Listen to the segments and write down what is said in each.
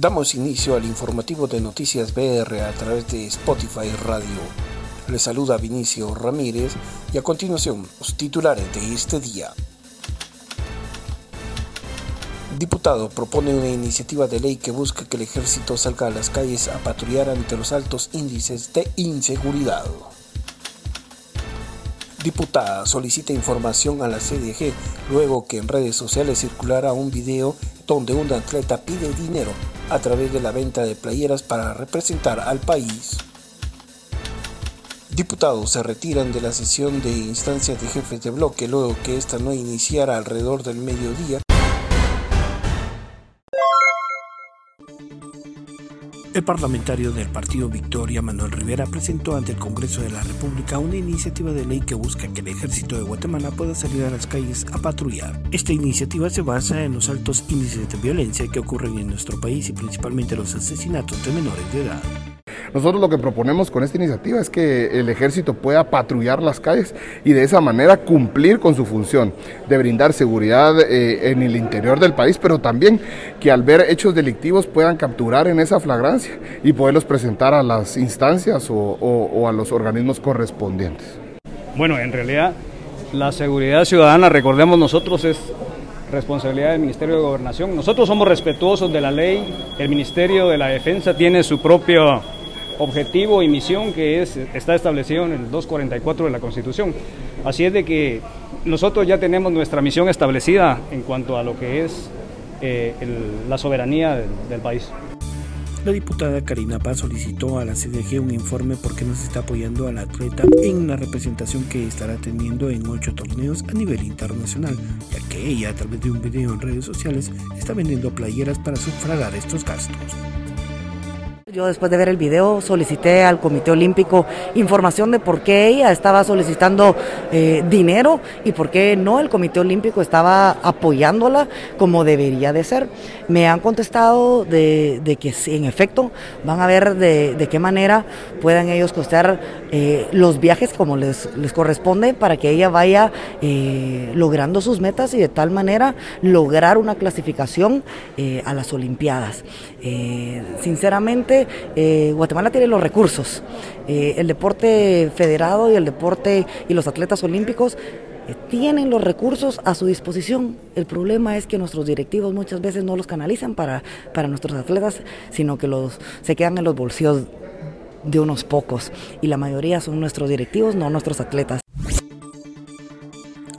Damos inicio al informativo de Noticias BR a través de Spotify Radio. Les saluda Vinicio Ramírez y a continuación los titulares de este día. Diputado propone una iniciativa de ley que busca que el ejército salga a las calles a patrullar ante los altos índices de inseguridad. Diputada solicita información a la CDG luego que en redes sociales circulara un video donde un atleta pide dinero a través de la venta de playeras para representar al país. Diputados se retiran de la sesión de instancias de jefes de bloque luego que esta no iniciara alrededor del mediodía El parlamentario del partido Victoria, Manuel Rivera, presentó ante el Congreso de la República una iniciativa de ley que busca que el ejército de Guatemala pueda salir a las calles a patrullar. Esta iniciativa se basa en los altos índices de violencia que ocurren en nuestro país y principalmente los asesinatos de menores de edad. Nosotros lo que proponemos con esta iniciativa es que el ejército pueda patrullar las calles y de esa manera cumplir con su función de brindar seguridad eh, en el interior del país, pero también que al ver hechos delictivos puedan capturar en esa flagrancia y poderlos presentar a las instancias o, o a los organismos correspondientes. Bueno, en realidad la seguridad ciudadana, recordemos nosotros, es responsabilidad del Ministerio de Gobernación. Nosotros somos respetuosos de la ley, el Ministerio de la Defensa tiene su propio objetivo y misión que es, está establecido en el 244 de la Constitución. Así es de que nosotros ya tenemos nuestra misión establecida en cuanto a lo que es eh, la soberanía del, país. La diputada Karina Paz solicitó a la CDG un informe porque no se está apoyando al atleta en la representación que estará teniendo en ocho torneos a nivel internacional, ya que ella a través de un video en redes sociales está vendiendo playeras para sufragar estos gastos. Yo después de ver el video solicité al Comité Olímpico información de por qué ella estaba solicitando eh, dinero y por qué no el Comité Olímpico estaba apoyándola como debería de ser. Me han contestado de, que en efecto van a ver de, qué manera puedan ellos costear eh, los viajes como les, les corresponde para que ella vaya eh, logrando sus metas y de tal manera lograr una clasificación a las Olimpiadas. sinceramente, eh, Guatemala tiene los recursos. Eh, el deporte federado y el deporte y los atletas olímpicos eh, tienen los recursos a su disposición. El problema es que nuestros directivos muchas veces no los canalizan para, para nuestros atletas, sino que los, se quedan en los bolsillos de unos pocos. Y la mayoría son nuestros directivos, no nuestros atletas.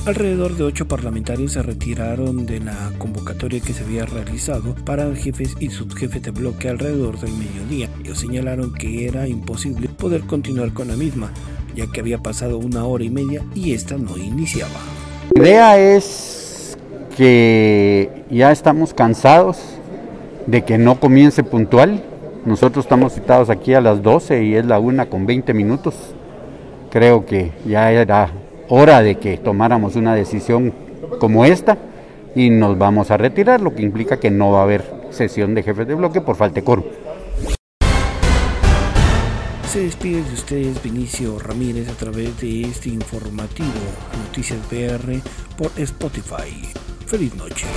Alrededor de ocho parlamentarios se retiraron de la convocatoria que se había realizado para jefes y subjefes de bloque alrededor del mediodía. Ellos señalaron que era imposible poder continuar con la misma, ya que había pasado una hora y media y esta no iniciaba. La idea es que ya estamos cansados de que no comience puntual. Nosotros estamos citados aquí a las 12 y es la una con 20 minutos. Creo que ya era hora de que tomáramos una decisión como esta y nos vamos a retirar, lo que implica que no va a haber sesión de jefes de bloque por falta de quórum. Se despide de ustedes Vinicio Ramírez a través de este informativo Noticias PR por Spotify. Feliz noche.